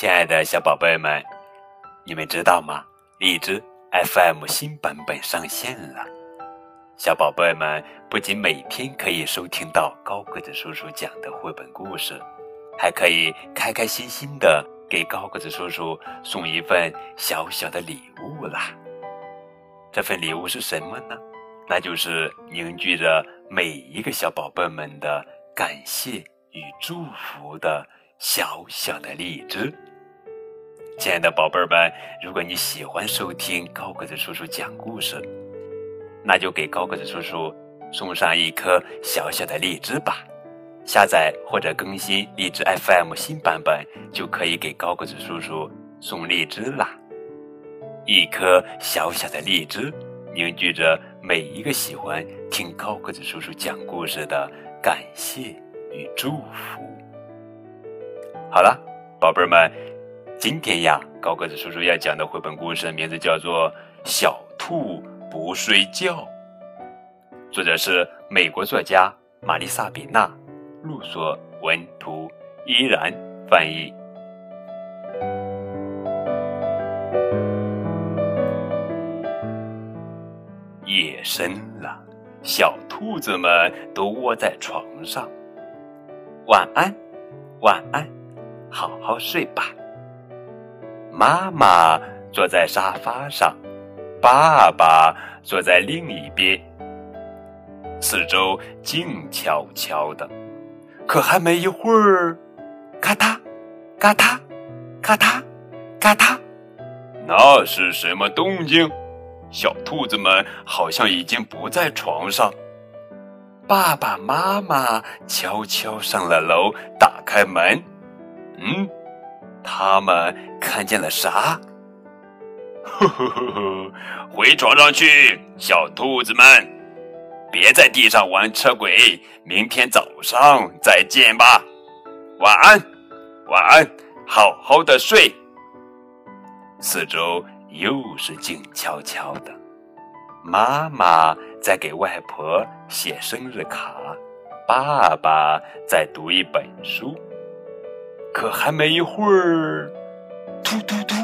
亲爱的小宝贝们，你们知道吗？荔枝 FM 新版本上线了。小宝贝们不仅每天可以收听到高个子叔叔讲的绘本故事，还可以开开心心的给高个子叔叔送一份小小的礼物啦。这份礼物是什么呢？那就是凝聚着每一个小宝贝们的感谢与祝福的小小的荔枝。亲爱的宝贝儿们，如果你喜欢收听高个子叔叔讲故事，那就给高个子叔叔送上一颗小小的荔枝吧。下载或者更新荔枝 FM 新版本，就可以给高个子叔叔送荔枝啦。一颗小小的荔枝，凝聚着每一个喜欢听高个子叔叔讲故事的感谢与祝福。好了，宝贝儿们。今天呀，高个子叔叔要讲的绘本故事名字叫做《小兔不睡觉》，作者是美国作家玛丽萨·比纳，路索文图，依然翻译。夜深了，小兔子们都窝在床上。晚安，晚安，好好睡吧。妈妈坐在沙发上，爸爸坐在另一边。四周静悄悄的，可还没一会儿，咔嗒，咔嗒，咔嗒，咔嗒，那是什么动静？小兔子们好像已经不在床上。爸爸妈妈悄悄上了楼，打开门，嗯他们看见了啥？呵呵呵呵，回床上去，小兔子们，别在地上玩车轨。明天早上再见吧，晚安，晚安，好好的睡。四周又是静悄悄的，妈妈在给外婆写生日卡，爸爸在读一本书。可还没一会儿，突突突，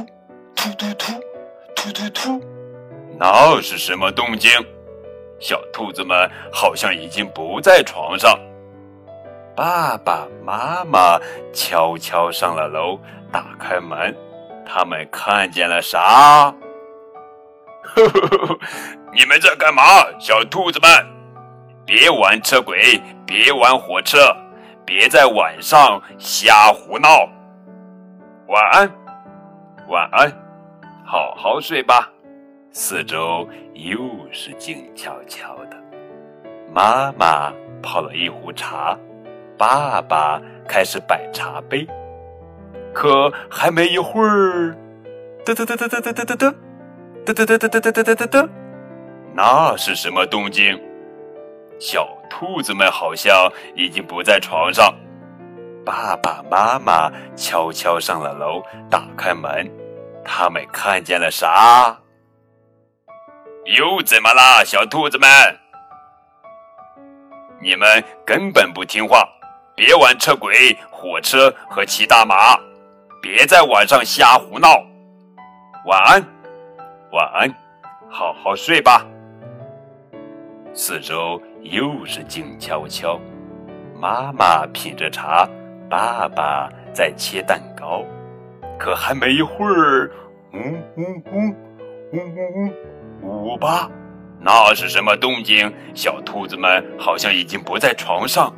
突突突，突突突，那是什么动静？小兔子们好像已经不在床上。爸爸妈妈悄悄上了楼，打开门，他们看见了啥？呵呵呵，你们在干嘛？小兔子们，别玩车轨，别玩火车。别在晚上瞎胡闹。晚安，晚安，好好睡吧。四周又是静悄悄的。妈妈泡了一壶茶，爸爸开始摆茶杯。可还没一会儿，嘚嘚嘚嘚嘚嘚嘚嘚嘚，嘚嘚嘚嘚嘚嘚嘚嘚嘚，那是什么动静？小兔子们好像已经不在床上，爸爸妈妈悄悄上了楼，打开门，他们看见了啥？又怎么啦，小兔子们？你们根本不听话，别玩车轨、火车和骑大马，别在晚上瞎胡闹。晚安，晚安，好好睡吧。四周。又是静悄悄，妈妈品着茶，爸爸在切蛋糕。可还没一会儿，呜呜呜，呜呜呜，呜吧，那是什么动静？小兔子们好像已经不在床上。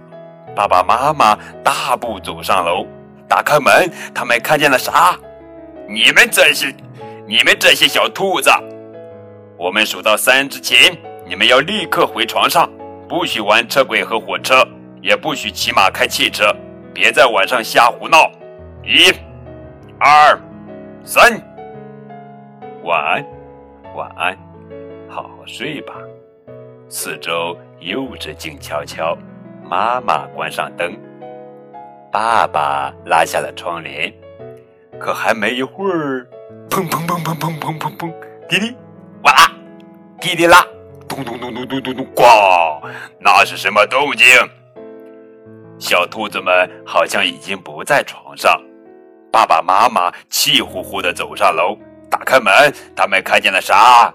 爸爸妈妈大步走上楼，打开门，他们看见了啥？你们这些，你们这些小兔子，我们数到三之前，你们要立刻回床上。不许玩车轨和火车，也不许骑马开汽车，别在晚上瞎胡闹。一、二、三，晚安，晚安，好好睡吧。四周又是静悄悄，妈妈关上灯，爸爸拉下了窗帘。可还没一会儿，砰砰砰砰砰砰砰砰，滴滴，哇啦，滴滴啦。咚咚咚咚咚咚咚！咣，那是什么动静？小兔子们好像已经不在床上。爸爸妈妈气呼呼的走上楼，打开门，他们看见了啥？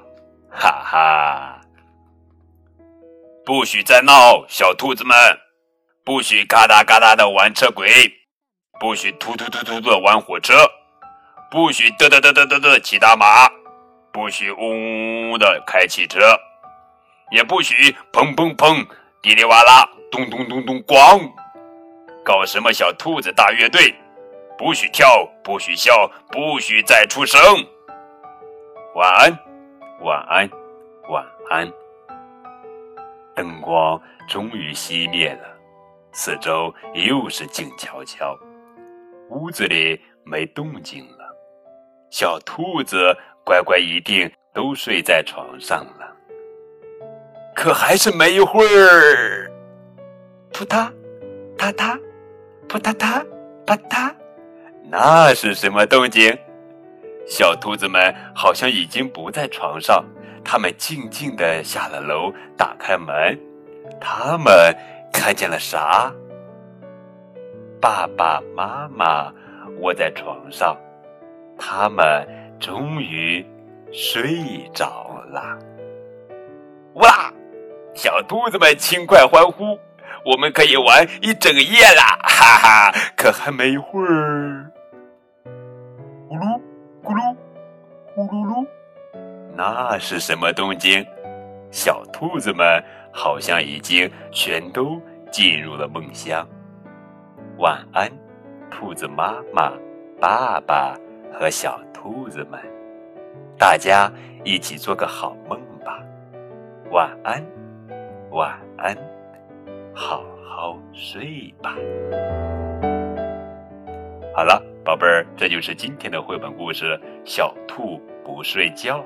哈哈！不许再闹，小兔子们！不许嘎哒嘎哒的玩车轨，不许突突突突的玩火车，不许嘚嘚嘚嘚嘚嘚骑大马，不许嗡嗡的开汽车，也不许砰砰砰、滴里哇啦、咚咚咚咚咣，搞什么小兔子大乐队。不许跳，不许笑，不许再出声。晚安，晚安，晚安。灯光终于熄灭了，四周又是静悄悄，屋子里没动静了。小兔子乖乖一定都睡在床上了。可还是没一会儿，扑嗒，嗒嗒，扑嗒嗒，啪嗒。那是什么动静？小兔子们好像已经不在床上，它们静静地下了楼，打开门。他们看见了啥？爸爸妈妈窝在床上，他们终于睡着了。哇！小兔子们轻快欢呼：“我们可以玩一整夜啦！”哈哈！可还没一会儿。咕噜咕噜，咕噜噜，那是什么动静？小兔子们好像已经全都进入了梦乡。晚安，兔子妈妈、爸爸和小兔子们，大家一起做个好梦吧。晚安，晚安，好好睡吧。好了。宝贝儿，这就是今天的绘本故事《小兔不睡觉》。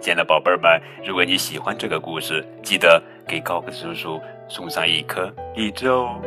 亲爱的宝贝儿们，如果你喜欢这个故事，记得给高个叔叔送上一颗荔枝哦。